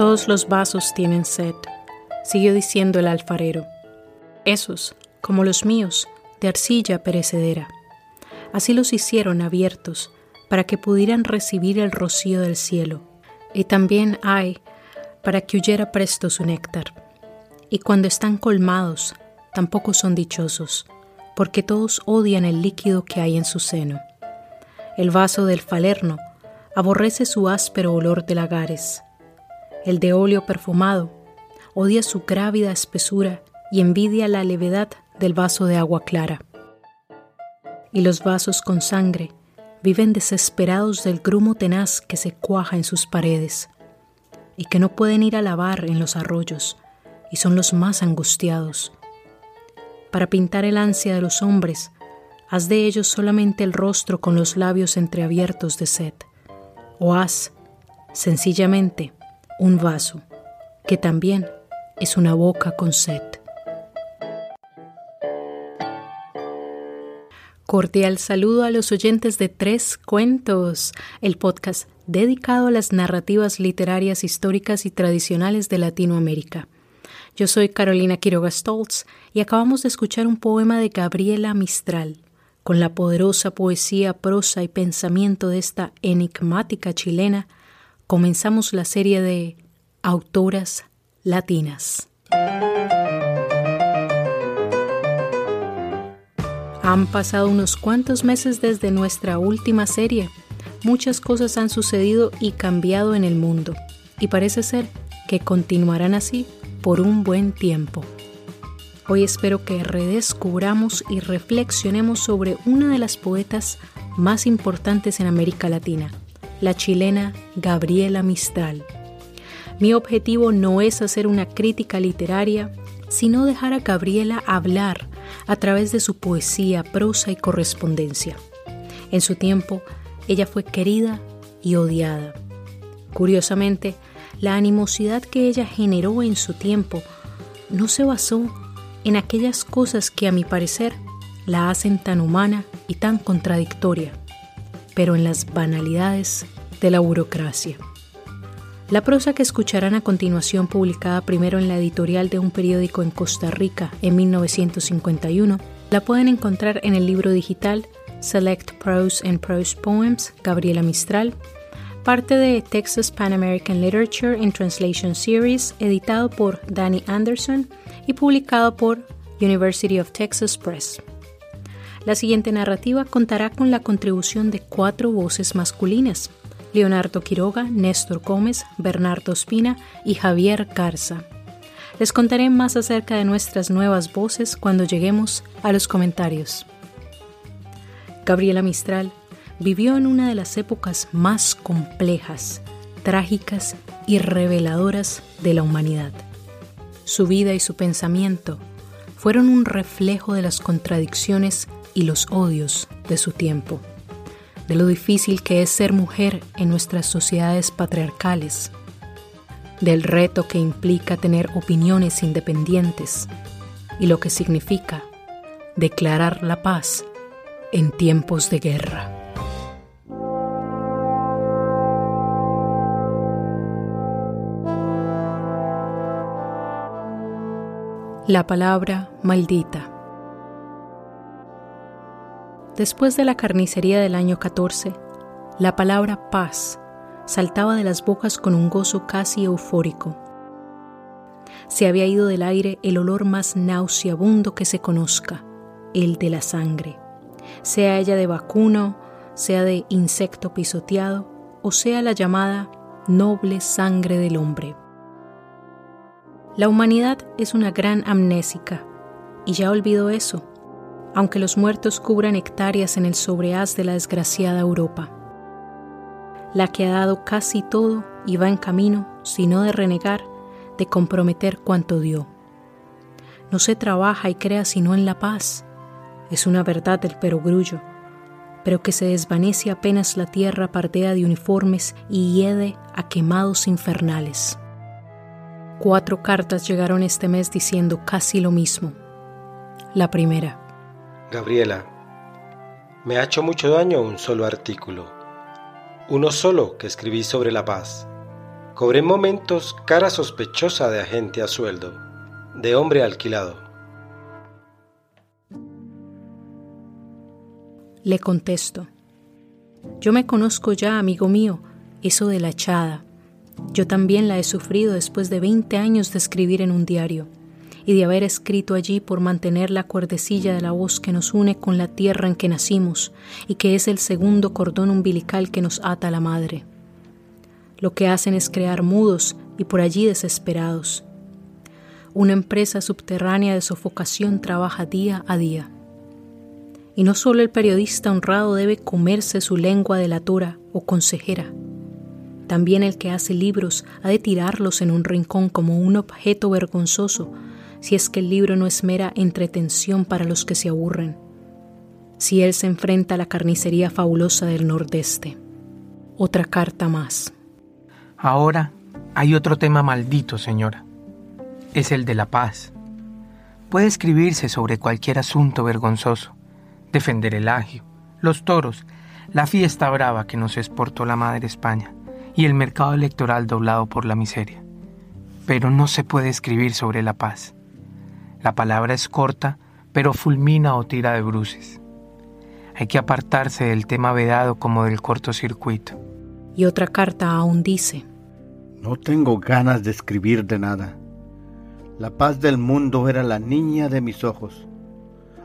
Todos los vasos tienen sed, siguió diciendo el alfarero. Esos, como los míos, de arcilla perecedera. Así los hicieron abiertos, para que pudieran recibir el rocío del cielo, y también hay para que huyera presto su néctar. Y cuando están colmados, tampoco son dichosos, porque todos odian el líquido que hay en su seno. El vaso del falerno aborrece su áspero olor de lagares. El de óleo perfumado odia su grávida espesura y envidia la levedad del vaso de agua clara. Y los vasos con sangre viven desesperados del grumo tenaz que se cuaja en sus paredes y que no pueden ir a lavar en los arroyos y son los más angustiados. Para pintar el ansia de los hombres, haz de ellos solamente el rostro con los labios entreabiertos de sed, o haz, sencillamente, un vaso, que también es una boca con sed. Cordial saludo a los oyentes de Tres Cuentos, el podcast dedicado a las narrativas literarias históricas y tradicionales de Latinoamérica. Yo soy Carolina Quiroga Stoltz y acabamos de escuchar un poema de Gabriela Mistral. Con la poderosa poesía, prosa y pensamiento de esta enigmática chilena, comenzamos la serie de Autoras Latinas. Han pasado unos cuantos meses desde nuestra última serie. Muchas cosas han sucedido y cambiado en el mundo, y parece ser que continuarán así por un buen tiempo. Hoy espero que redescubramos y reflexionemos sobre una de las poetas más importantes en América Latina, la chilena Gabriela Mistral. Mi objetivo no es hacer una crítica literaria, sino dejar a Gabriela hablar a través de su poesía, prosa y correspondencia. En su tiempo, ella fue querida y odiada. Curiosamente, la animosidad que ella generó en su tiempo no se basó en aquellas cosas que a mi parecer la hacen tan humana y tan contradictoria, pero en las banalidades de la burocracia. La prosa que escucharán a continuación, publicada primero en la editorial de un periódico en Costa Rica en 1951, la pueden encontrar en el libro digital Select Prose and Prose Poems, Gabriela Mistral, parte de Texas Pan American Literature in Translation Series, editado por Danny Anderson y publicado por University of Texas Press. La siguiente narrativa contará con la contribución de cuatro voces masculinas, Leonardo Quiroga, Néstor Gómez, Bernardo Espina y Javier Garza. Les contaré más acerca de nuestras nuevas voces cuando lleguemos a los comentarios. Gabriela Mistral vivió en una de las épocas más complejas, trágicas y reveladoras de la humanidad. Su vida y su pensamiento fueron un reflejo de las contradicciones y los odios de su tiempo de lo difícil que es ser mujer en nuestras sociedades patriarcales, del reto que implica tener opiniones independientes y lo que significa declarar la paz en tiempos de guerra. La palabra maldita. Después de la carnicería del año 14, la palabra paz saltaba de las bocas con un gozo casi eufórico. Se había ido del aire el olor más nauseabundo que se conozca, el de la sangre, sea ella de vacuno, sea de insecto pisoteado, o sea la llamada noble sangre del hombre. La humanidad es una gran amnésica, y ya olvidó eso aunque los muertos cubran hectáreas en el sobreaz de la desgraciada Europa. La que ha dado casi todo y va en camino, si no de renegar, de comprometer cuanto dio. No se trabaja y crea sino en la paz. Es una verdad del perogrullo, pero que se desvanece apenas la tierra partea de uniformes y hiede a quemados infernales. Cuatro cartas llegaron este mes diciendo casi lo mismo. La primera. Gabriela, me ha hecho mucho daño un solo artículo, uno solo que escribí sobre la paz. Cobré en momentos cara sospechosa de agente a sueldo, de hombre alquilado. Le contesto. Yo me conozco ya, amigo mío, eso de la echada. Yo también la he sufrido después de 20 años de escribir en un diario y de haber escrito allí por mantener la cuerdecilla de la voz que nos une con la tierra en que nacimos y que es el segundo cordón umbilical que nos ata a la madre. Lo que hacen es crear mudos y por allí desesperados. Una empresa subterránea de sofocación trabaja día a día. Y no solo el periodista honrado debe comerse su lengua delatora o consejera. También el que hace libros ha de tirarlos en un rincón como un objeto vergonzoso si es que el libro no es mera entretención para los que se aburren. Si él se enfrenta a la carnicería fabulosa del Nordeste. Otra carta más. Ahora hay otro tema maldito, señora. Es el de la paz. Puede escribirse sobre cualquier asunto vergonzoso, defender el agio, los toros, la fiesta brava que nos exportó la madre España y el mercado electoral doblado por la miseria. Pero no se puede escribir sobre la paz. La palabra es corta, pero fulmina o tira de bruces. Hay que apartarse del tema vedado como del cortocircuito. Y otra carta aún dice, no tengo ganas de escribir de nada. La paz del mundo era la niña de mis ojos.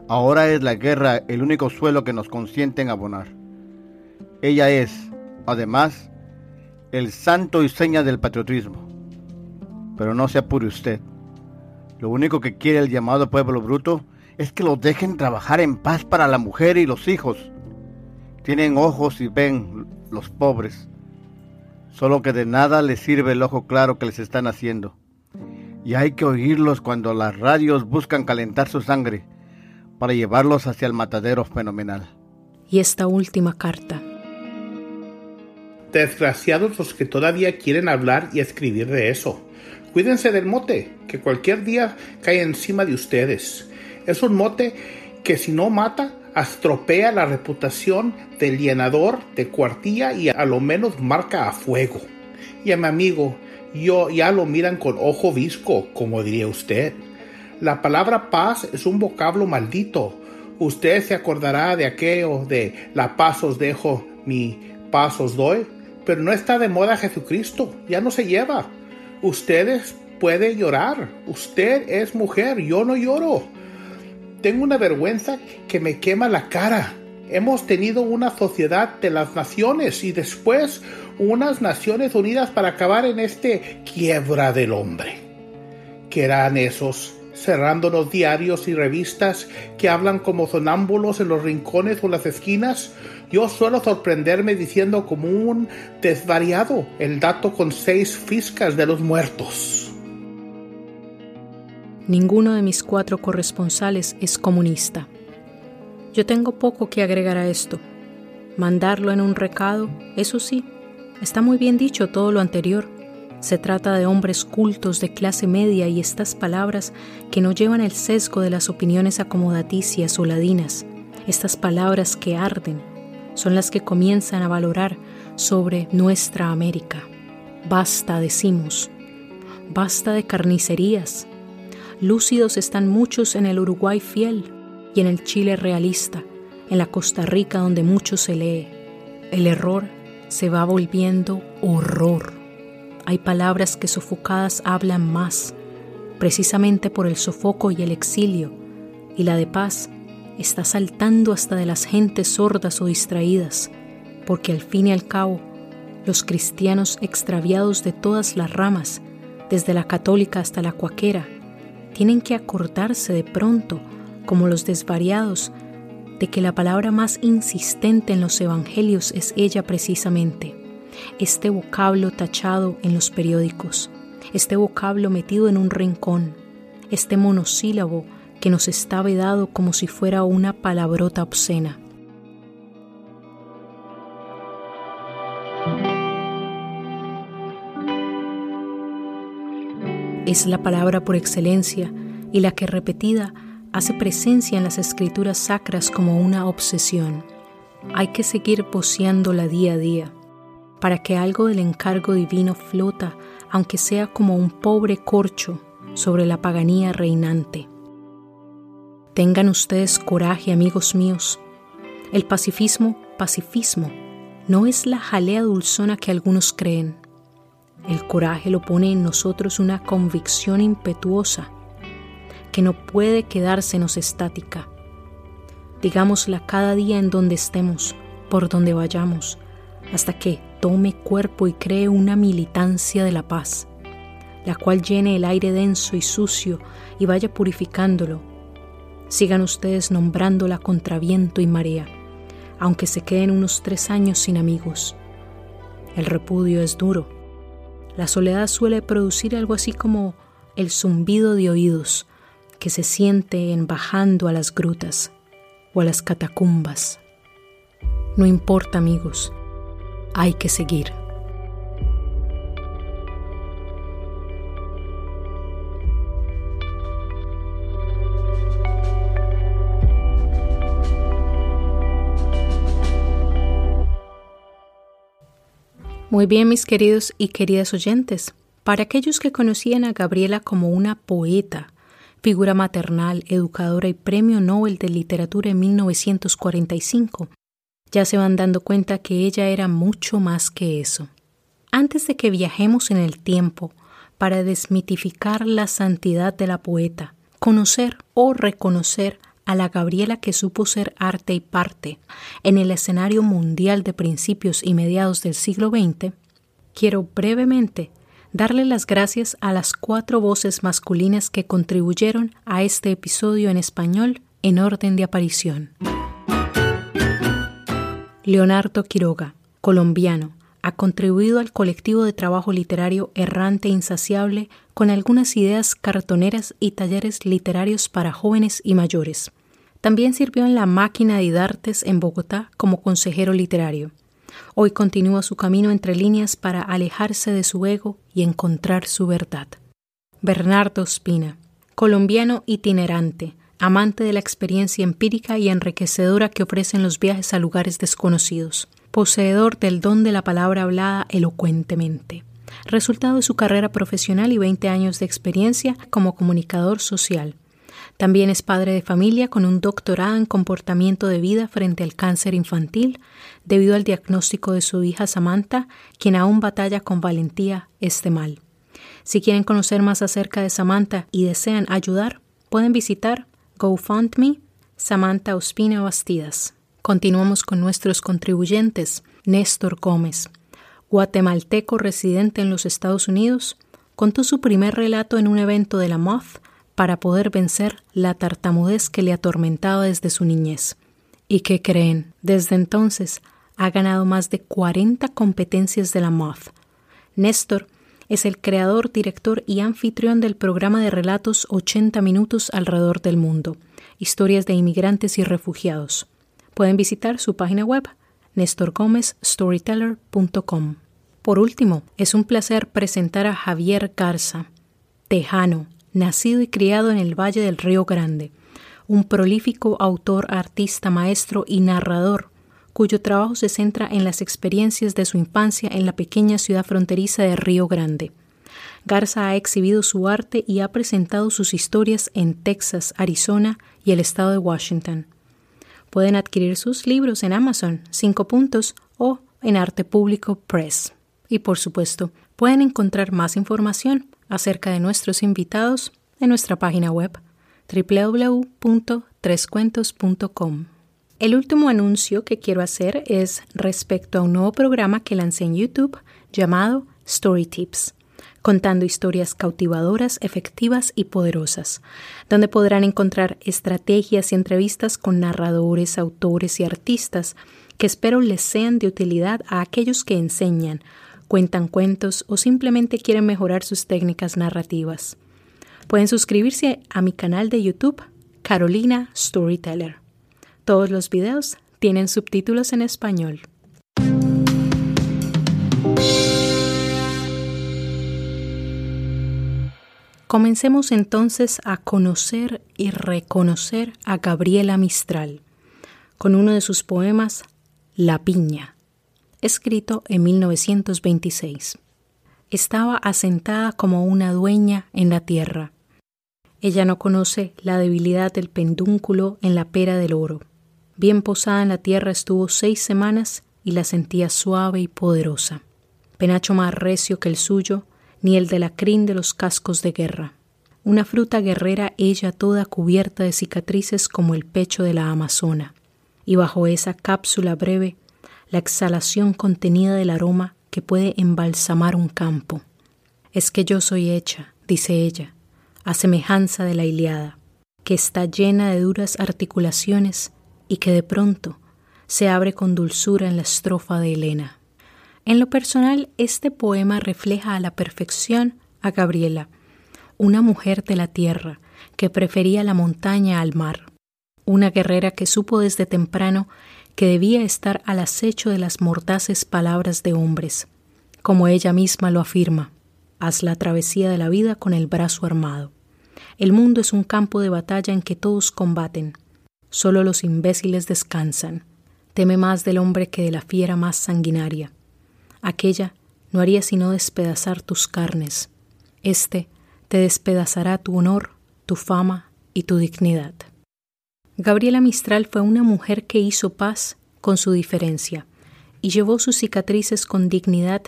Ahora es la guerra el único suelo que nos consienten abonar. Ella es, además, el santo y seña del patriotismo. Pero no se apure usted. Lo único que quiere el llamado pueblo bruto es que los dejen trabajar en paz para la mujer y los hijos. Tienen ojos y ven los pobres solo que de nada les sirve el ojo claro que les están haciendo. Y hay que oírlos cuando las radios buscan calentar su sangre para llevarlos hacia el matadero fenomenal. Y esta última carta. Desgraciados los que todavía quieren hablar y escribir de eso. Cuídense del mote, que cualquier día cae encima de ustedes. Es un mote que si no mata, astropea la reputación del llenador de cuartilla y a lo menos marca a fuego. Y a mi amigo, yo ya lo miran con ojo visco, como diría usted. La palabra paz es un vocablo maldito. Usted se acordará de aquello de la paz os dejo, mi paz os doy. Pero no está de moda Jesucristo, ya no se lleva. Ustedes puede llorar. Usted es mujer, yo no lloro tengo una vergüenza que me quema la cara. Hemos tenido una sociedad de las naciones y después unas Naciones Unidas para acabar en este quiebra del hombre. ¿Qué eran esos cerrándonos diarios y revistas que hablan como sonámbulos en los rincones o las esquinas? Yo suelo sorprenderme diciendo como un desvariado el dato con seis fiscas de los muertos. Ninguno de mis cuatro corresponsales es comunista. Yo tengo poco que agregar a esto. Mandarlo en un recado, eso sí, está muy bien dicho todo lo anterior. Se trata de hombres cultos de clase media y estas palabras que no llevan el sesgo de las opiniones acomodaticias o ladinas, estas palabras que arden, son las que comienzan a valorar sobre nuestra América. Basta, decimos, basta de carnicerías, Lúcidos están muchos en el Uruguay fiel y en el Chile realista, en la Costa Rica donde mucho se lee. El error se va volviendo horror. Hay palabras que sofocadas hablan más, precisamente por el sofoco y el exilio, y la de paz está saltando hasta de las gentes sordas o distraídas, porque al fin y al cabo, los cristianos extraviados de todas las ramas, desde la católica hasta la cuaquera, tienen que acordarse de pronto, como los desvariados, de que la palabra más insistente en los evangelios es ella precisamente, este vocablo tachado en los periódicos, este vocablo metido en un rincón, este monosílabo que nos está vedado como si fuera una palabrota obscena. es la palabra por excelencia y la que repetida hace presencia en las escrituras sacras como una obsesión. Hay que seguir poseándola día a día para que algo del encargo divino flota, aunque sea como un pobre corcho sobre la paganía reinante. Tengan ustedes coraje, amigos míos. El pacifismo, pacifismo, no es la jalea dulzona que algunos creen. El coraje lo pone en nosotros una convicción impetuosa que no puede quedársenos estática. Digámosla cada día en donde estemos, por donde vayamos, hasta que tome cuerpo y cree una militancia de la paz, la cual llene el aire denso y sucio y vaya purificándolo. Sigan ustedes nombrándola contra viento y marea, aunque se queden unos tres años sin amigos. El repudio es duro. La soledad suele producir algo así como el zumbido de oídos que se siente en bajando a las grutas o a las catacumbas. No importa amigos, hay que seguir. Muy bien, mis queridos y queridas oyentes. Para aquellos que conocían a Gabriela como una poeta, figura maternal, educadora y premio Nobel de Literatura en 1945, ya se van dando cuenta que ella era mucho más que eso. Antes de que viajemos en el tiempo para desmitificar la santidad de la poeta, conocer o reconocer a la Gabriela que supo ser arte y parte en el escenario mundial de principios y mediados del siglo XX, quiero brevemente darle las gracias a las cuatro voces masculinas que contribuyeron a este episodio en español en orden de aparición. Leonardo Quiroga, colombiano, ha contribuido al colectivo de trabajo literario Errante e Insaciable con algunas ideas cartoneras y talleres literarios para jóvenes y mayores. También sirvió en la Máquina de Dartes en Bogotá como consejero literario. Hoy continúa su camino entre líneas para alejarse de su ego y encontrar su verdad. Bernardo Spina, colombiano itinerante, amante de la experiencia empírica y enriquecedora que ofrecen los viajes a lugares desconocidos, poseedor del don de la palabra hablada elocuentemente, resultado de su carrera profesional y 20 años de experiencia como comunicador social. También es padre de familia con un doctorado en comportamiento de vida frente al cáncer infantil, debido al diagnóstico de su hija Samantha, quien aún batalla con valentía este mal. Si quieren conocer más acerca de Samantha y desean ayudar, pueden visitar GoFundMe, Samantha Ospina Bastidas. Continuamos con nuestros contribuyentes. Néstor Gómez, guatemalteco residente en los Estados Unidos, contó su primer relato en un evento de la Moth para poder vencer la tartamudez que le atormentaba desde su niñez. ¿Y qué creen? Desde entonces ha ganado más de 40 competencias de la Moth. Néstor es el creador, director y anfitrión del programa de relatos 80 minutos alrededor del mundo, historias de inmigrantes y refugiados. Pueden visitar su página web nestorgomezstoryteller.com. Por último, es un placer presentar a Javier Garza, tejano, nacido y criado en el Valle del Río Grande, un prolífico autor, artista, maestro y narrador cuyo trabajo se centra en las experiencias de su infancia en la pequeña ciudad fronteriza de Río Grande. Garza ha exhibido su arte y ha presentado sus historias en Texas, Arizona y el estado de Washington. Pueden adquirir sus libros en Amazon, 5 puntos o en Arte Público Press. Y por supuesto, pueden encontrar más información acerca de nuestros invitados en nuestra página web www.trescuentos.com. El último anuncio que quiero hacer es respecto a un nuevo programa que lancé en YouTube llamado Story Tips, contando historias cautivadoras, efectivas y poderosas, donde podrán encontrar estrategias y entrevistas con narradores, autores y artistas que espero les sean de utilidad a aquellos que enseñan, cuentan cuentos o simplemente quieren mejorar sus técnicas narrativas. Pueden suscribirse a mi canal de YouTube, Carolina Storyteller. Todos los videos tienen subtítulos en español. Comencemos entonces a conocer y reconocer a Gabriela Mistral con uno de sus poemas, La piña. escrito en 1926. Estaba asentada como una dueña en la tierra. Ella no conoce la debilidad del pendúnculo en la pera del oro. Bien posada en la tierra estuvo seis semanas y la sentía suave y poderosa. Penacho más recio que el suyo, ni el de la crin de los cascos de guerra. Una fruta guerrera ella toda cubierta de cicatrices como el pecho de la amazona. Y bajo esa cápsula breve, la exhalación contenida del aroma que puede embalsamar un campo. Es que yo soy hecha, dice ella, a semejanza de la Iliada, que está llena de duras articulaciones y que de pronto se abre con dulzura en la estrofa de Helena. En lo personal, este poema refleja a la perfección a Gabriela, una mujer de la tierra que prefería la montaña al mar, una guerrera que supo desde temprano que debía estar al acecho de las mordaces palabras de hombres, como ella misma lo afirma, haz la travesía de la vida con el brazo armado. El mundo es un campo de batalla en que todos combaten, solo los imbéciles descansan. Teme más del hombre que de la fiera más sanguinaria. Aquella no haría sino despedazar tus carnes. Este te despedazará tu honor, tu fama y tu dignidad. Gabriela Mistral fue una mujer que hizo paz con su diferencia y llevó sus cicatrices con dignidad,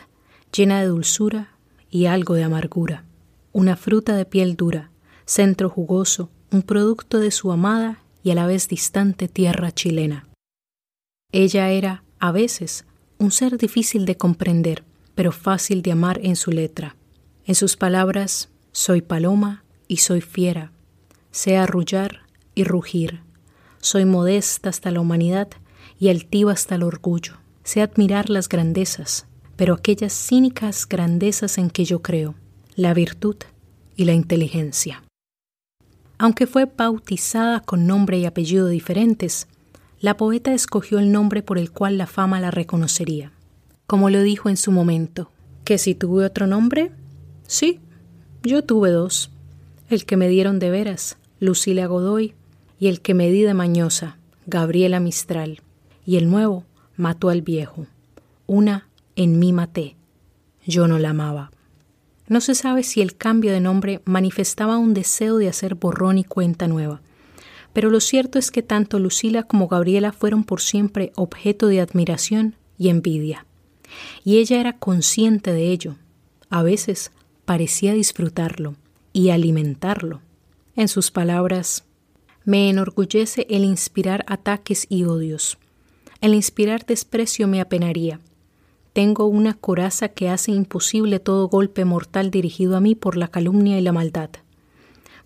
llena de dulzura y algo de amargura. Una fruta de piel dura, centro jugoso, un producto de su amada y a la vez distante tierra chilena. Ella era, a veces, un ser difícil de comprender, pero fácil de amar en su letra. En sus palabras, soy paloma y soy fiera, sé arrullar y rugir, soy modesta hasta la humanidad y altiva hasta el orgullo, sé admirar las grandezas, pero aquellas cínicas grandezas en que yo creo, la virtud y la inteligencia. Aunque fue bautizada con nombre y apellido diferentes, la poeta escogió el nombre por el cual la fama la reconocería. Como lo dijo en su momento, que si tuve otro nombre, sí, yo tuve dos, el que me dieron de veras, Lucila Godoy, y el que me di de mañosa, Gabriela Mistral, y el nuevo mató al viejo. Una en mí maté, yo no la amaba. No se sabe si el cambio de nombre manifestaba un deseo de hacer borrón y cuenta nueva, pero lo cierto es que tanto Lucila como Gabriela fueron por siempre objeto de admiración y envidia. Y ella era consciente de ello. A veces parecía disfrutarlo y alimentarlo. En sus palabras, me enorgullece el inspirar ataques y odios. El inspirar desprecio me apenaría. Tengo una coraza que hace imposible todo golpe mortal dirigido a mí por la calumnia y la maldad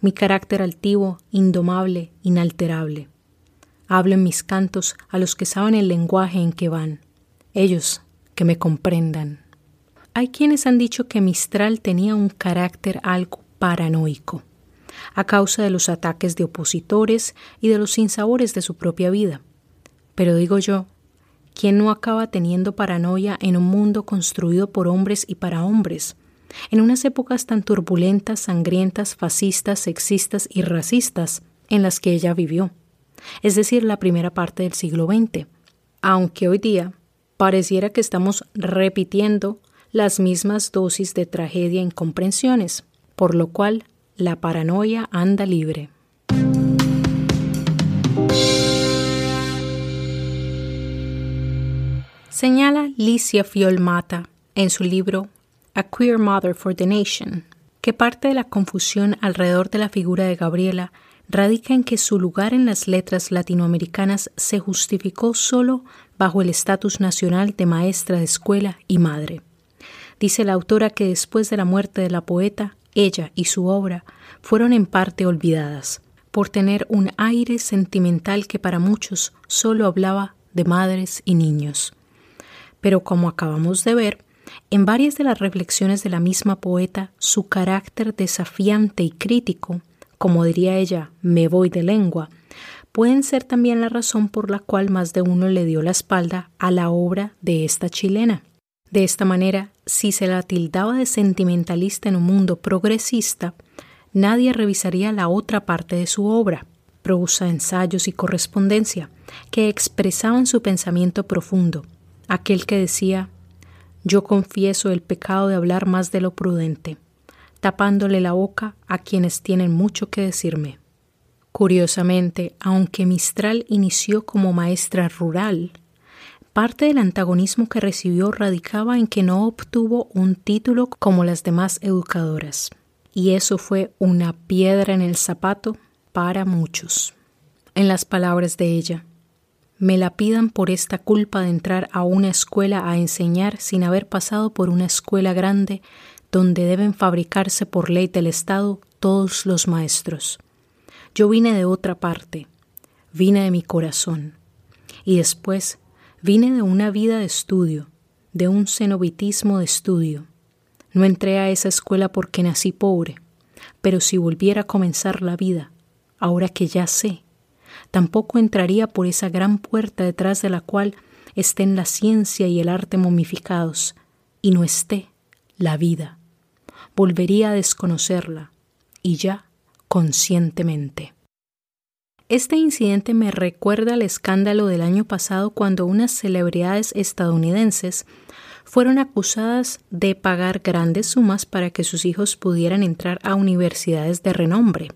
mi carácter altivo, indomable, inalterable. Hablo en mis cantos a los que saben el lenguaje en que van, ellos que me comprendan. Hay quienes han dicho que Mistral tenía un carácter algo paranoico, a causa de los ataques de opositores y de los sinsabores de su propia vida. Pero digo yo, ¿quién no acaba teniendo paranoia en un mundo construido por hombres y para hombres, en unas épocas tan turbulentas, sangrientas, fascistas, sexistas y racistas en las que ella vivió, es decir, la primera parte del siglo XX, aunque hoy día pareciera que estamos repitiendo las mismas dosis de tragedia e incomprensiones, por lo cual la paranoia anda libre. Señala Licia Fiolmata en su libro a Queer Mother for the Nation, que parte de la confusión alrededor de la figura de Gabriela radica en que su lugar en las letras latinoamericanas se justificó solo bajo el estatus nacional de maestra de escuela y madre. Dice la autora que después de la muerte de la poeta, ella y su obra fueron en parte olvidadas, por tener un aire sentimental que para muchos solo hablaba de madres y niños. Pero como acabamos de ver, en varias de las reflexiones de la misma poeta, su carácter desafiante y crítico, como diría ella, me voy de lengua, pueden ser también la razón por la cual más de uno le dio la espalda a la obra de esta chilena. De esta manera, si se la tildaba de sentimentalista en un mundo progresista, nadie revisaría la otra parte de su obra, prosa, ensayos y correspondencia, que expresaban su pensamiento profundo, aquel que decía, yo confieso el pecado de hablar más de lo prudente, tapándole la boca a quienes tienen mucho que decirme. Curiosamente, aunque Mistral inició como maestra rural, parte del antagonismo que recibió radicaba en que no obtuvo un título como las demás educadoras, y eso fue una piedra en el zapato para muchos. En las palabras de ella, me la pidan por esta culpa de entrar a una escuela a enseñar sin haber pasado por una escuela grande donde deben fabricarse por ley del Estado todos los maestros. Yo vine de otra parte, vine de mi corazón, y después vine de una vida de estudio, de un cenobitismo de estudio. No entré a esa escuela porque nací pobre, pero si volviera a comenzar la vida, ahora que ya sé, tampoco entraría por esa gran puerta detrás de la cual estén la ciencia y el arte momificados, y no esté la vida. Volvería a desconocerla, y ya conscientemente. Este incidente me recuerda al escándalo del año pasado cuando unas celebridades estadounidenses fueron acusadas de pagar grandes sumas para que sus hijos pudieran entrar a universidades de renombre.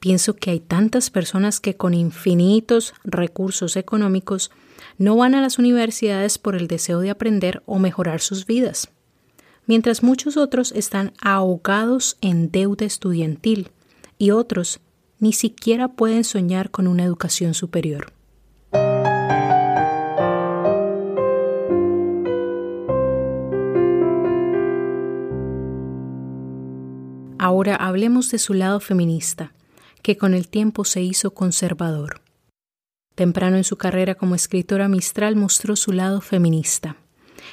Pienso que hay tantas personas que con infinitos recursos económicos no van a las universidades por el deseo de aprender o mejorar sus vidas, mientras muchos otros están ahogados en deuda estudiantil y otros ni siquiera pueden soñar con una educación superior. Ahora hablemos de su lado feminista, que con el tiempo se hizo conservador. Temprano en su carrera como escritora Mistral mostró su lado feminista,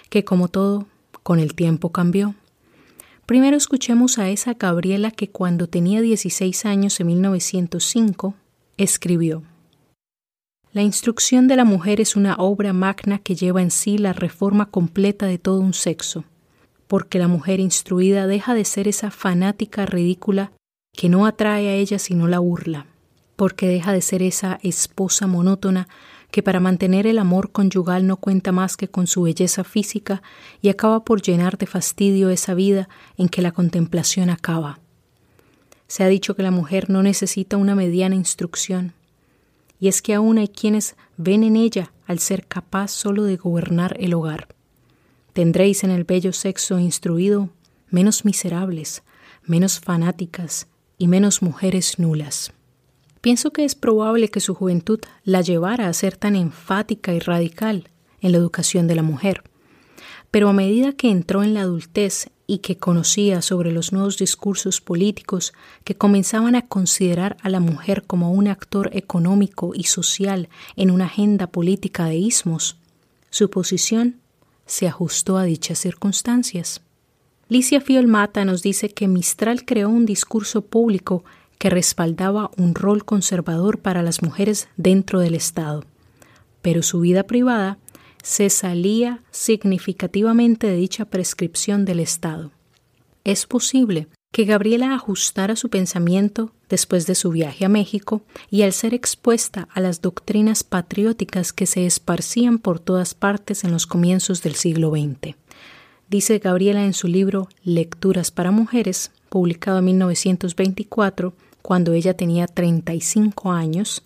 que como todo, con el tiempo cambió. Primero escuchemos a esa Gabriela que cuando tenía 16 años en 1905 escribió. La instrucción de la mujer es una obra magna que lleva en sí la reforma completa de todo un sexo, porque la mujer instruida deja de ser esa fanática ridícula que no atrae a ella sino la burla, porque deja de ser esa esposa monótona que para mantener el amor conyugal no cuenta más que con su belleza física y acaba por llenar de fastidio esa vida en que la contemplación acaba. Se ha dicho que la mujer no necesita una mediana instrucción, y es que aún hay quienes ven en ella al ser capaz solo de gobernar el hogar. Tendréis en el bello sexo instruido menos miserables, menos fanáticas y menos mujeres nulas. Pienso que es probable que su juventud la llevara a ser tan enfática y radical en la educación de la mujer. Pero a medida que entró en la adultez y que conocía sobre los nuevos discursos políticos que comenzaban a considerar a la mujer como un actor económico y social en una agenda política de ismos, su posición se ajustó a dichas circunstancias. Licia Fiolmata nos dice que Mistral creó un discurso público que respaldaba un rol conservador para las mujeres dentro del Estado, pero su vida privada se salía significativamente de dicha prescripción del Estado. Es posible que Gabriela ajustara su pensamiento después de su viaje a México y al ser expuesta a las doctrinas patrióticas que se esparcían por todas partes en los comienzos del siglo XX. Dice Gabriela en su libro Lecturas para Mujeres, publicado en 1924, cuando ella tenía 35 años,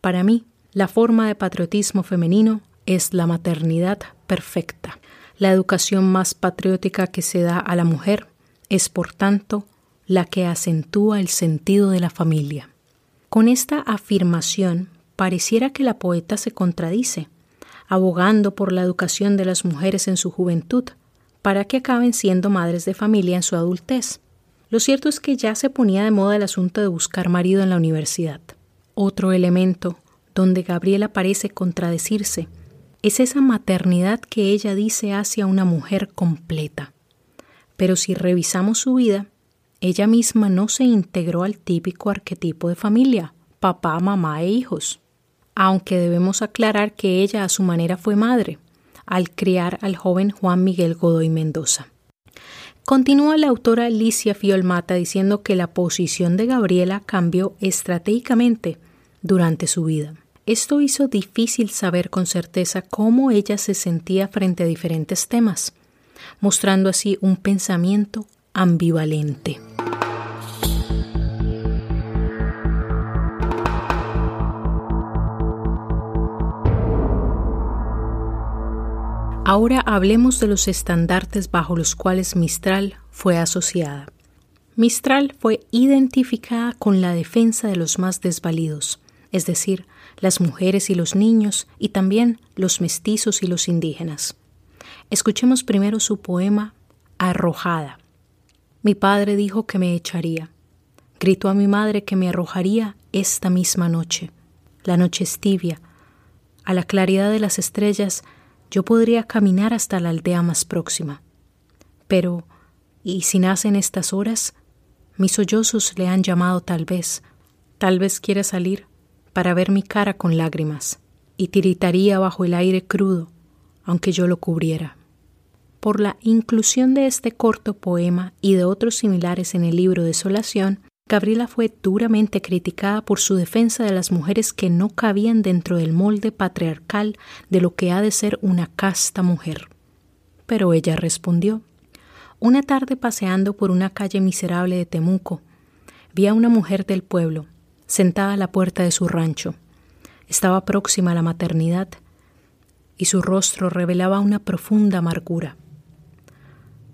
para mí la forma de patriotismo femenino es la maternidad perfecta. La educación más patriótica que se da a la mujer es, por tanto, la que acentúa el sentido de la familia. Con esta afirmación pareciera que la poeta se contradice, abogando por la educación de las mujeres en su juventud, para que acaben siendo madres de familia en su adultez. Lo cierto es que ya se ponía de moda el asunto de buscar marido en la universidad. Otro elemento donde Gabriela parece contradecirse es esa maternidad que ella dice hacia una mujer completa. Pero si revisamos su vida, ella misma no se integró al típico arquetipo de familia, papá, mamá e hijos, aunque debemos aclarar que ella a su manera fue madre, al criar al joven Juan Miguel Godoy Mendoza. Continúa la autora Alicia Fiolmata diciendo que la posición de Gabriela cambió estratégicamente durante su vida. Esto hizo difícil saber con certeza cómo ella se sentía frente a diferentes temas, mostrando así un pensamiento ambivalente. Ahora hablemos de los estandartes bajo los cuales Mistral fue asociada. Mistral fue identificada con la defensa de los más desvalidos, es decir, las mujeres y los niños y también los mestizos y los indígenas. Escuchemos primero su poema Arrojada. Mi padre dijo que me echaría. Gritó a mi madre que me arrojaría esta misma noche. La noche es tibia. A la claridad de las estrellas yo podría caminar hasta la aldea más próxima. Pero, ¿y si nace en estas horas? Mis sollozos le han llamado tal vez. Tal vez quiera salir para ver mi cara con lágrimas, y tiritaría bajo el aire crudo, aunque yo lo cubriera. Por la inclusión de este corto poema y de otros similares en el libro Desolación, Gabriela fue duramente criticada por su defensa de las mujeres que no cabían dentro del molde patriarcal de lo que ha de ser una casta mujer. Pero ella respondió. Una tarde paseando por una calle miserable de Temuco, vi a una mujer del pueblo, sentada a la puerta de su rancho. Estaba próxima a la maternidad y su rostro revelaba una profunda amargura.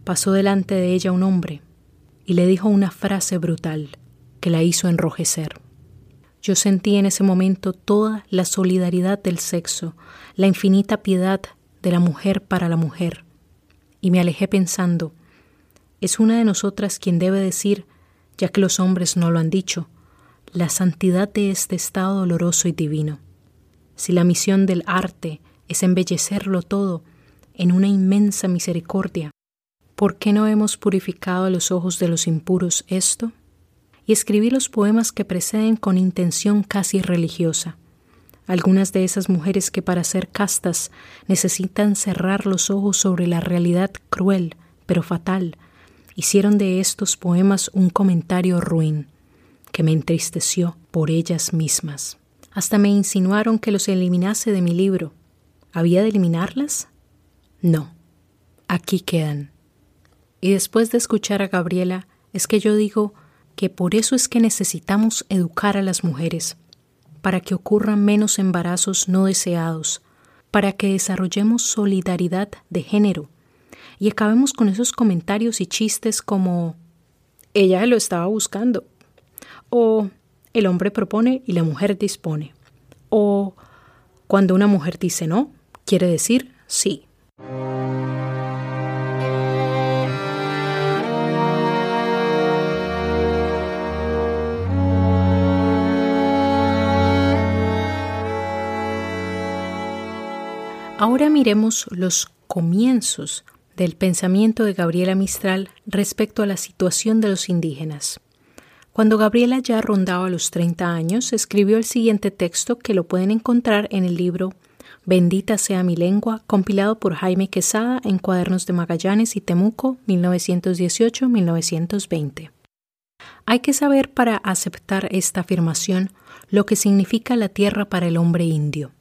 Pasó delante de ella un hombre y le dijo una frase brutal que la hizo enrojecer. Yo sentí en ese momento toda la solidaridad del sexo, la infinita piedad de la mujer para la mujer, y me alejé pensando, es una de nosotras quien debe decir, ya que los hombres no lo han dicho, la santidad de este estado doloroso y divino. Si la misión del arte es embellecerlo todo en una inmensa misericordia, ¿por qué no hemos purificado a los ojos de los impuros esto? Y escribí los poemas que preceden con intención casi religiosa. Algunas de esas mujeres que para ser castas necesitan cerrar los ojos sobre la realidad cruel, pero fatal, hicieron de estos poemas un comentario ruin, que me entristeció por ellas mismas. Hasta me insinuaron que los eliminase de mi libro. ¿Había de eliminarlas? No, aquí quedan. Y después de escuchar a Gabriela, es que yo digo que por eso es que necesitamos educar a las mujeres, para que ocurran menos embarazos no deseados, para que desarrollemos solidaridad de género y acabemos con esos comentarios y chistes como ella lo estaba buscando, o el hombre propone y la mujer dispone, o cuando una mujer dice no, quiere decir sí. Ahora miremos los comienzos del pensamiento de Gabriela Mistral respecto a la situación de los indígenas. Cuando Gabriela ya rondaba los 30 años, escribió el siguiente texto que lo pueden encontrar en el libro Bendita sea mi lengua, compilado por Jaime Quesada en Cuadernos de Magallanes y Temuco, 1918-1920. Hay que saber para aceptar esta afirmación lo que significa la tierra para el hombre indio.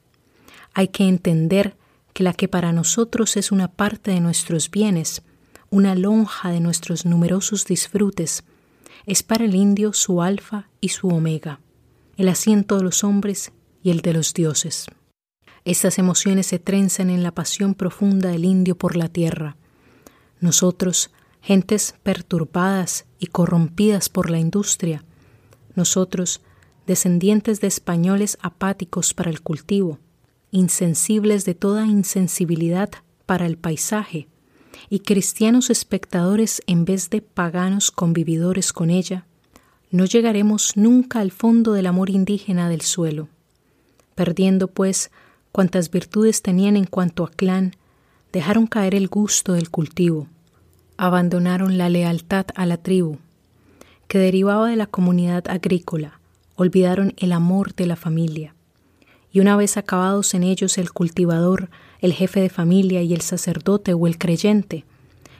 Hay que entender que la que para nosotros es una parte de nuestros bienes, una lonja de nuestros numerosos disfrutes, es para el indio su alfa y su omega, el asiento de los hombres y el de los dioses. Estas emociones se trenzan en la pasión profunda del indio por la tierra. Nosotros, gentes perturbadas y corrompidas por la industria, nosotros, descendientes de españoles apáticos para el cultivo, insensibles de toda insensibilidad para el paisaje, y cristianos espectadores en vez de paganos convividores con ella, no llegaremos nunca al fondo del amor indígena del suelo. Perdiendo, pues, cuantas virtudes tenían en cuanto a clan, dejaron caer el gusto del cultivo, abandonaron la lealtad a la tribu, que derivaba de la comunidad agrícola, olvidaron el amor de la familia y una vez acabados en ellos el cultivador, el jefe de familia y el sacerdote o el creyente,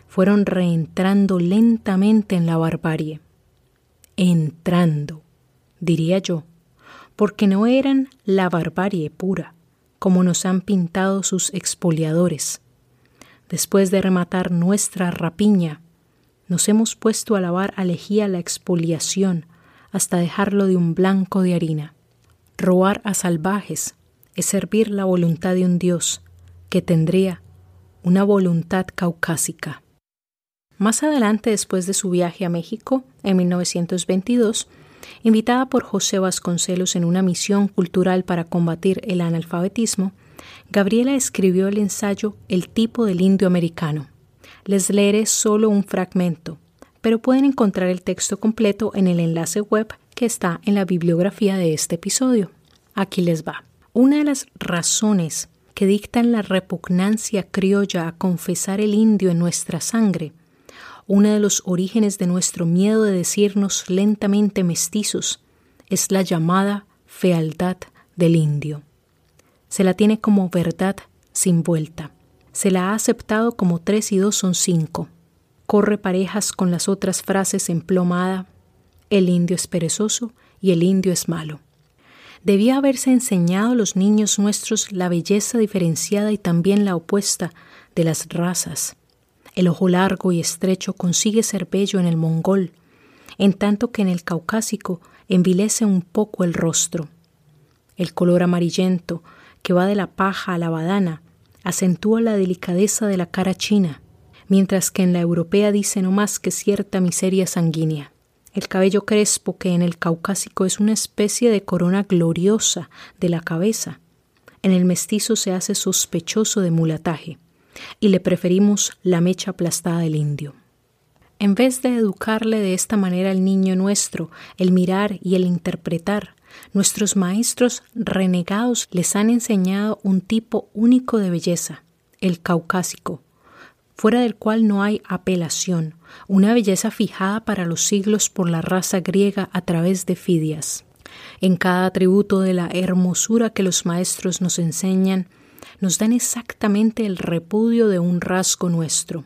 fueron reentrando lentamente en la barbarie. Entrando, diría yo, porque no eran la barbarie pura, como nos han pintado sus expoliadores. Después de rematar nuestra rapiña, nos hemos puesto a lavar a lejía la expoliación hasta dejarlo de un blanco de harina. Robar a salvajes es servir la voluntad de un Dios que tendría una voluntad caucásica. Más adelante, después de su viaje a México, en 1922, invitada por José Vasconcelos en una misión cultural para combatir el analfabetismo, Gabriela escribió el ensayo El tipo del indio americano. Les leeré solo un fragmento, pero pueden encontrar el texto completo en el enlace web está en la bibliografía de este episodio. Aquí les va. Una de las razones que dictan la repugnancia criolla a confesar el indio en nuestra sangre, uno de los orígenes de nuestro miedo de decirnos lentamente mestizos, es la llamada fealdad del indio. Se la tiene como verdad sin vuelta. Se la ha aceptado como tres y dos son cinco. Corre parejas con las otras frases emplomada, el indio es perezoso y el indio es malo. Debía haberse enseñado a los niños nuestros la belleza diferenciada y también la opuesta de las razas. El ojo largo y estrecho consigue ser bello en el mongol, en tanto que en el caucásico envilece un poco el rostro. El color amarillento, que va de la paja a la badana, acentúa la delicadeza de la cara china, mientras que en la europea dice no más que cierta miseria sanguínea el cabello crespo que en el caucásico es una especie de corona gloriosa de la cabeza. En el mestizo se hace sospechoso de mulataje y le preferimos la mecha aplastada del indio. En vez de educarle de esta manera al niño nuestro, el mirar y el interpretar, nuestros maestros renegados les han enseñado un tipo único de belleza, el caucásico, fuera del cual no hay apelación, una belleza fijada para los siglos por la raza griega a través de Fidias. En cada atributo de la hermosura que los maestros nos enseñan, nos dan exactamente el repudio de un rasgo nuestro.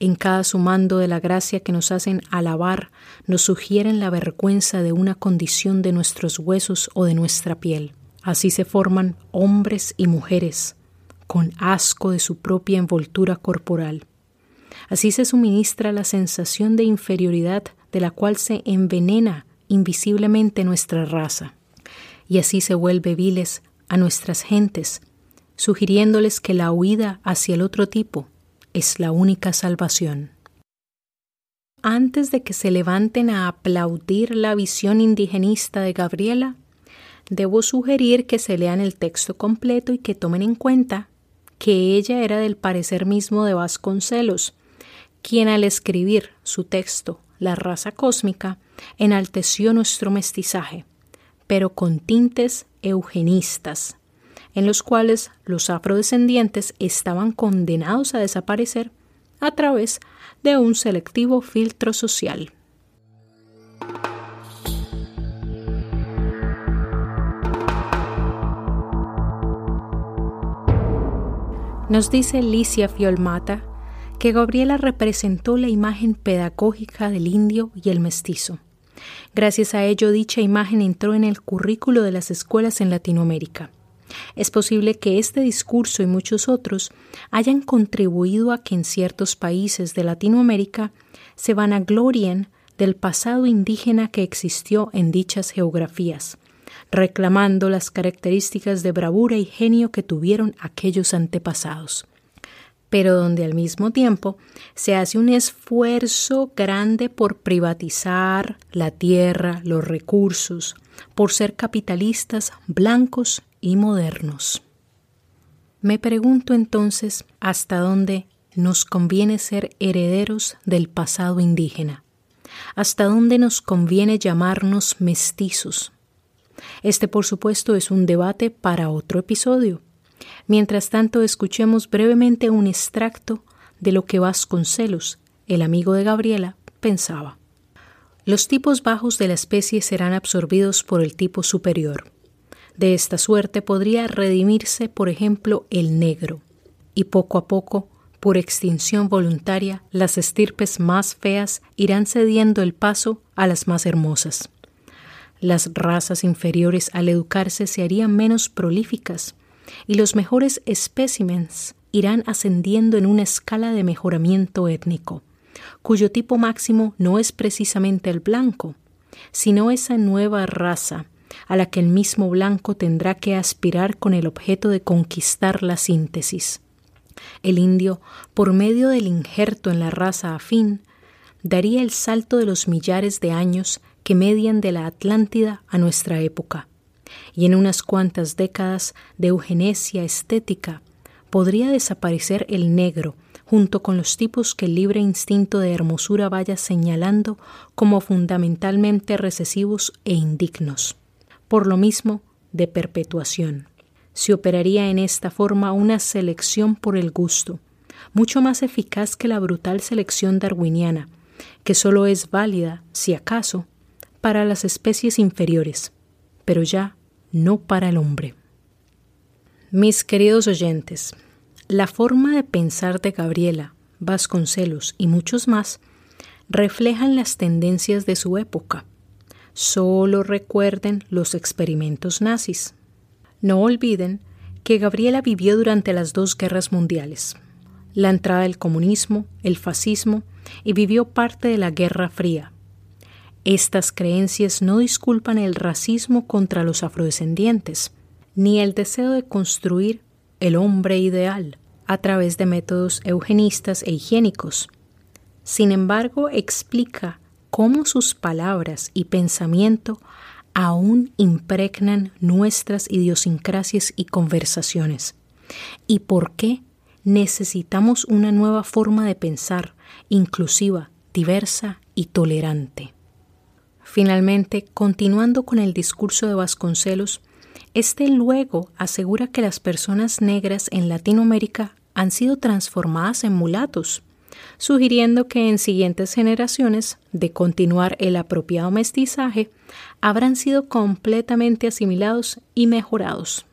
En cada sumando de la gracia que nos hacen alabar, nos sugieren la vergüenza de una condición de nuestros huesos o de nuestra piel. Así se forman hombres y mujeres, con asco de su propia envoltura corporal. Así se suministra la sensación de inferioridad de la cual se envenena invisiblemente nuestra raza. Y así se vuelve viles a nuestras gentes, sugiriéndoles que la huida hacia el otro tipo es la única salvación. Antes de que se levanten a aplaudir la visión indigenista de Gabriela, debo sugerir que se lean el texto completo y que tomen en cuenta que ella era del parecer mismo de Vasconcelos, quien al escribir su texto La raza cósmica enalteció nuestro mestizaje, pero con tintes eugenistas, en los cuales los afrodescendientes estaban condenados a desaparecer a través de un selectivo filtro social. Nos dice Licia Fiolmata que Gabriela representó la imagen pedagógica del indio y el mestizo. Gracias a ello, dicha imagen entró en el currículo de las escuelas en Latinoamérica. Es posible que este discurso y muchos otros hayan contribuido a que en ciertos países de Latinoamérica se vanaglorien del pasado indígena que existió en dichas geografías, reclamando las características de bravura y genio que tuvieron aquellos antepasados. Pero donde al mismo tiempo se hace un esfuerzo grande por privatizar la tierra, los recursos, por ser capitalistas blancos y modernos. Me pregunto entonces hasta dónde nos conviene ser herederos del pasado indígena, hasta dónde nos conviene llamarnos mestizos, este, por supuesto, es un debate para otro episodio. Mientras tanto, escuchemos brevemente un extracto de lo que Vasconcelos, el amigo de Gabriela, pensaba. Los tipos bajos de la especie serán absorbidos por el tipo superior. De esta suerte podría redimirse, por ejemplo, el negro, y poco a poco, por extinción voluntaria, las estirpes más feas irán cediendo el paso a las más hermosas. Las razas inferiores al educarse se harían menos prolíficas y los mejores espécimens irán ascendiendo en una escala de mejoramiento étnico, cuyo tipo máximo no es precisamente el blanco, sino esa nueva raza a la que el mismo blanco tendrá que aspirar con el objeto de conquistar la síntesis. El indio, por medio del injerto en la raza afín, daría el salto de los millares de años que median de la Atlántida a nuestra época, y en unas cuantas décadas de eugenesia estética podría desaparecer el negro junto con los tipos que el libre instinto de hermosura vaya señalando como fundamentalmente recesivos e indignos. Por lo mismo, de perpetuación. Se operaría en esta forma una selección por el gusto, mucho más eficaz que la brutal selección darwiniana, que solo es válida, si acaso, para las especies inferiores, pero ya no para el hombre. Mis queridos oyentes, la forma de pensar de Gabriela, Vasconcelos y muchos más reflejan las tendencias de su época. Solo recuerden los experimentos nazis. No olviden que Gabriela vivió durante las dos guerras mundiales, la entrada del comunismo, el fascismo y vivió parte de la Guerra Fría. Estas creencias no disculpan el racismo contra los afrodescendientes, ni el deseo de construir el hombre ideal a través de métodos eugenistas e higiénicos. Sin embargo, explica cómo sus palabras y pensamiento aún impregnan nuestras idiosincrasias y conversaciones, y por qué necesitamos una nueva forma de pensar, inclusiva, diversa y tolerante. Finalmente, continuando con el discurso de Vasconcelos, este luego asegura que las personas negras en Latinoamérica han sido transformadas en mulatos, sugiriendo que en siguientes generaciones, de continuar el apropiado mestizaje, habrán sido completamente asimilados y mejorados.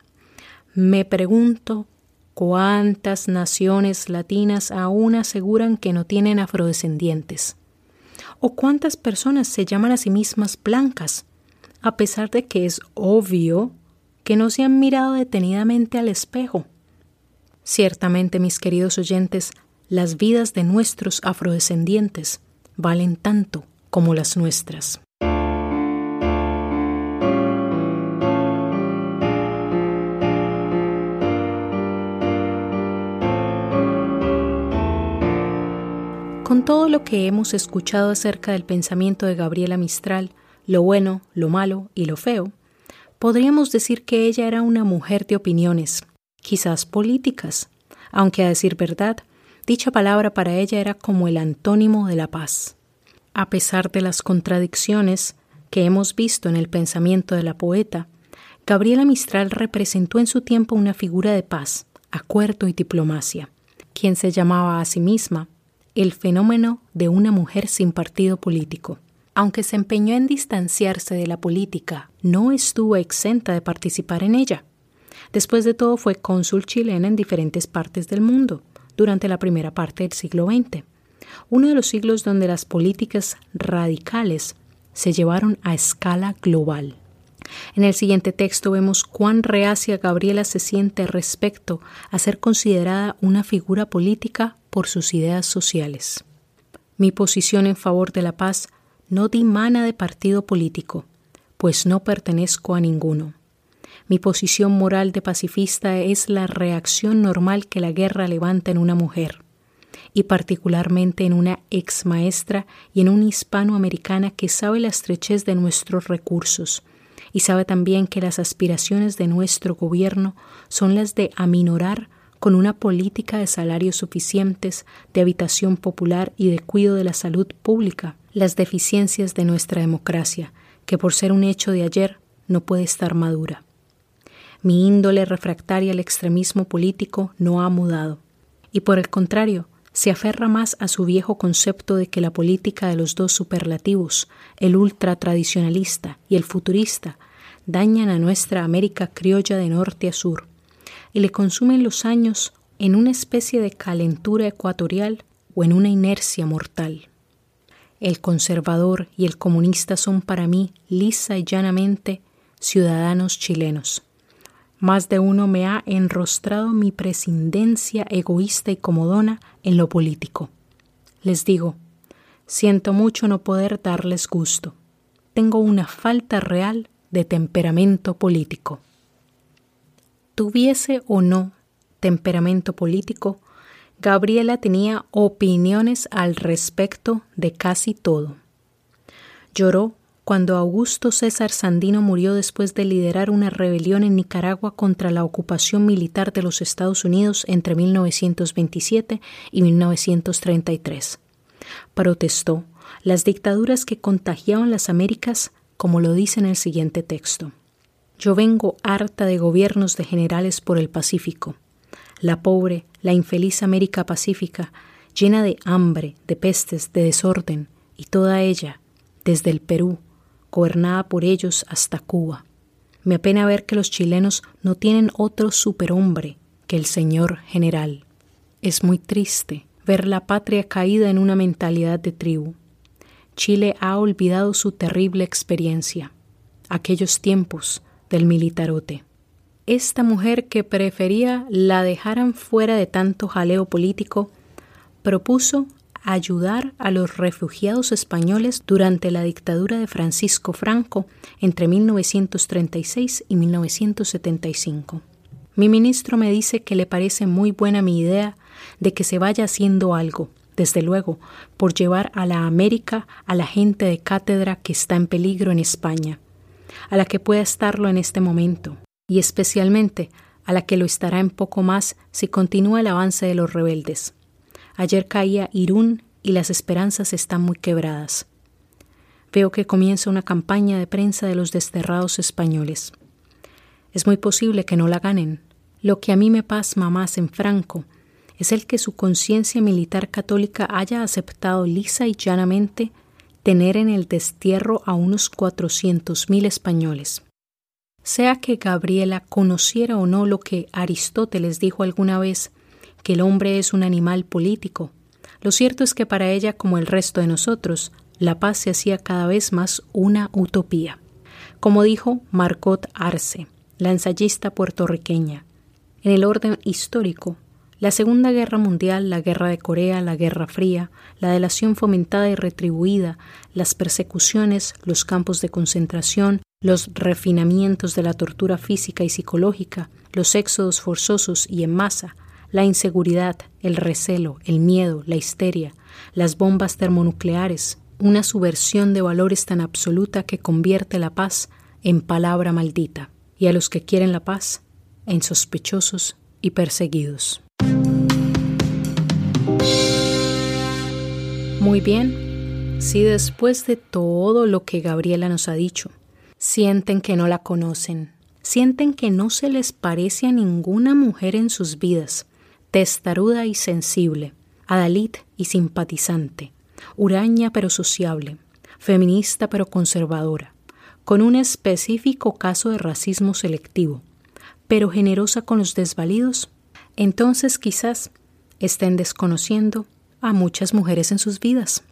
Me pregunto cuántas naciones latinas aún aseguran que no tienen afrodescendientes, o cuántas personas se llaman a sí mismas blancas, a pesar de que es obvio que no se han mirado detenidamente al espejo. Ciertamente, mis queridos oyentes, las vidas de nuestros afrodescendientes valen tanto como las nuestras. Todo lo que hemos escuchado acerca del pensamiento de Gabriela Mistral, lo bueno, lo malo y lo feo, podríamos decir que ella era una mujer de opiniones, quizás políticas, aunque a decir verdad, dicha palabra para ella era como el antónimo de la paz. A pesar de las contradicciones que hemos visto en el pensamiento de la poeta, Gabriela Mistral representó en su tiempo una figura de paz, acuerdo y diplomacia, quien se llamaba a sí misma el fenómeno de una mujer sin partido político. Aunque se empeñó en distanciarse de la política, no estuvo exenta de participar en ella. Después de todo, fue cónsul chilena en diferentes partes del mundo durante la primera parte del siglo XX, uno de los siglos donde las políticas radicales se llevaron a escala global. En el siguiente texto vemos cuán reacia Gabriela se siente respecto a ser considerada una figura política por sus ideas sociales. Mi posición en favor de la paz no dimana de partido político, pues no pertenezco a ninguno. Mi posición moral de pacifista es la reacción normal que la guerra levanta en una mujer, y particularmente en una ex maestra y en una hispanoamericana que sabe la estrechez de nuestros recursos y sabe también que las aspiraciones de nuestro gobierno son las de aminorar con una política de salarios suficientes, de habitación popular y de cuidado de la salud pública, las deficiencias de nuestra democracia, que por ser un hecho de ayer no puede estar madura. Mi índole refractaria al extremismo político no ha mudado, y por el contrario, se aferra más a su viejo concepto de que la política de los dos superlativos, el ultratradicionalista y el futurista, dañan a nuestra América criolla de norte a sur, y le consumen los años en una especie de calentura ecuatorial o en una inercia mortal. el conservador y el comunista son para mí lisa y llanamente ciudadanos chilenos. Más de uno me ha enrostrado mi prescindencia egoísta y comodona en lo político. Les digo, siento mucho no poder darles gusto. Tengo una falta real de temperamento político. Tuviese o no temperamento político, Gabriela tenía opiniones al respecto de casi todo. Lloró cuando Augusto César Sandino murió después de liderar una rebelión en Nicaragua contra la ocupación militar de los Estados Unidos entre 1927 y 1933. Protestó las dictaduras que contagiaban las Américas, como lo dice en el siguiente texto. Yo vengo harta de gobiernos de generales por el Pacífico. La pobre, la infeliz América Pacífica, llena de hambre, de pestes, de desorden, y toda ella, desde el Perú, gobernada por ellos hasta Cuba. Me apena ver que los chilenos no tienen otro superhombre que el señor general. Es muy triste ver la patria caída en una mentalidad de tribu. Chile ha olvidado su terrible experiencia, aquellos tiempos del militarote. Esta mujer que prefería la dejaran fuera de tanto jaleo político, propuso ayudar a los refugiados españoles durante la dictadura de Francisco Franco entre 1936 y 1975. Mi ministro me dice que le parece muy buena mi idea de que se vaya haciendo algo, desde luego, por llevar a la América a la gente de cátedra que está en peligro en España, a la que pueda estarlo en este momento, y especialmente a la que lo estará en poco más si continúa el avance de los rebeldes. Ayer caía Irún y las esperanzas están muy quebradas. Veo que comienza una campaña de prensa de los desterrados españoles. Es muy posible que no la ganen. Lo que a mí me pasma más en Franco es el que su conciencia militar católica haya aceptado lisa y llanamente tener en el destierro a unos cuatrocientos mil españoles. Sea que Gabriela conociera o no lo que Aristóteles dijo alguna vez que el hombre es un animal político. Lo cierto es que para ella, como el resto de nosotros, la paz se hacía cada vez más una utopía. Como dijo Margot Arce, la ensayista puertorriqueña, en el orden histórico, la Segunda Guerra Mundial, la Guerra de Corea, la Guerra Fría, la delación fomentada y retribuida, las persecuciones, los campos de concentración, los refinamientos de la tortura física y psicológica, los éxodos forzosos y en masa, la inseguridad, el recelo, el miedo, la histeria, las bombas termonucleares, una subversión de valores tan absoluta que convierte la paz en palabra maldita, y a los que quieren la paz en sospechosos y perseguidos. Muy bien, si después de todo lo que Gabriela nos ha dicho, sienten que no la conocen, sienten que no se les parece a ninguna mujer en sus vidas, testaruda y sensible, adalid y simpatizante, huraña pero sociable, feminista pero conservadora, con un específico caso de racismo selectivo, pero generosa con los desvalidos, entonces quizás estén desconociendo a muchas mujeres en sus vidas.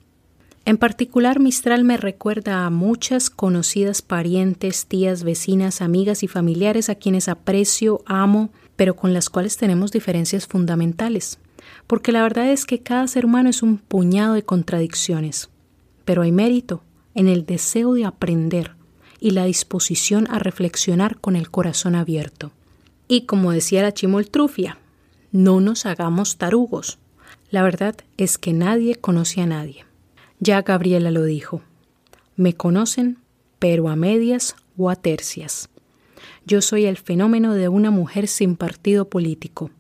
En particular, Mistral me recuerda a muchas conocidas parientes, tías, vecinas, amigas y familiares a quienes aprecio, amo pero con las cuales tenemos diferencias fundamentales, porque la verdad es que cada ser humano es un puñado de contradicciones, pero hay mérito en el deseo de aprender y la disposición a reflexionar con el corazón abierto. Y como decía la chimoltrufia, no nos hagamos tarugos. La verdad es que nadie conoce a nadie. Ya Gabriela lo dijo. Me conocen, pero a medias o a tercias. Yo soy el fenómeno de una mujer sin partido político.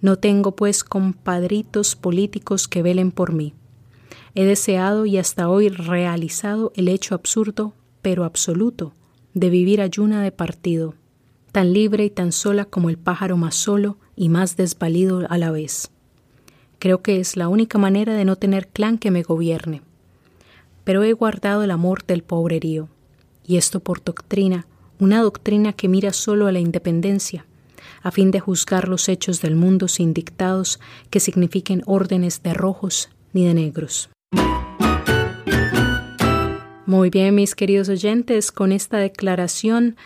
No tengo, pues, compadritos políticos que velen por mí. He deseado y hasta hoy realizado el hecho absurdo, pero absoluto, de vivir ayuna de partido, tan libre y tan sola como el pájaro más solo y más desvalido a la vez. Creo que es la única manera de no tener clan que me gobierne. Pero he guardado el amor del pobrerío, y esto por doctrina, una doctrina que mira solo a la independencia, a fin de juzgar los hechos del mundo sin dictados que signifiquen órdenes de rojos ni de negros. Muy bien, mis queridos oyentes, con esta declaración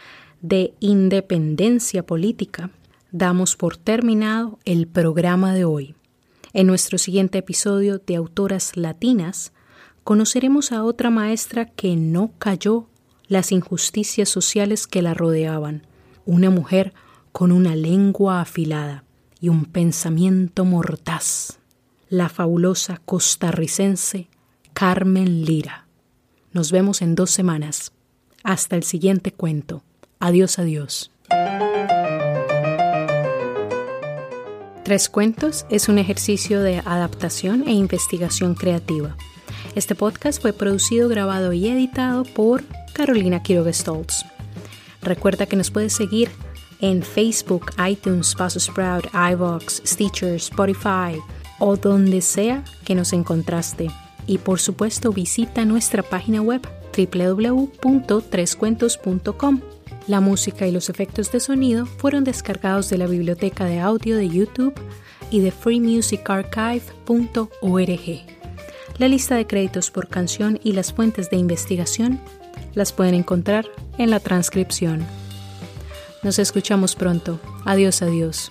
de independencia política, damos por terminado el programa de hoy. En nuestro siguiente episodio de Autoras Latinas, conoceremos a otra maestra que no cayó las injusticias sociales que la rodeaban, una mujer con una lengua afilada y un pensamiento mortaz, la fabulosa costarricense Carmen Lira. Nos vemos en dos semanas. Hasta el siguiente cuento. Adiós, adiós. Tres Cuentos es un ejercicio de adaptación e investigación creativa. Este podcast fue producido, grabado y editado por Carolina Quiroga Stoltz. Recuerda que nos puedes seguir en Facebook, iTunes, Buzzsprout, iVoox, Stitcher, Spotify o donde sea que nos encontraste. Y por supuesto visita nuestra página web www.trescuentos.com. La música y los efectos de sonido fueron descargados de la biblioteca de audio de YouTube y de freemusicarchive.org. La lista de créditos por canción y las fuentes de investigación las pueden encontrar en la transcripción. Nos escuchamos pronto. Adiós, adiós.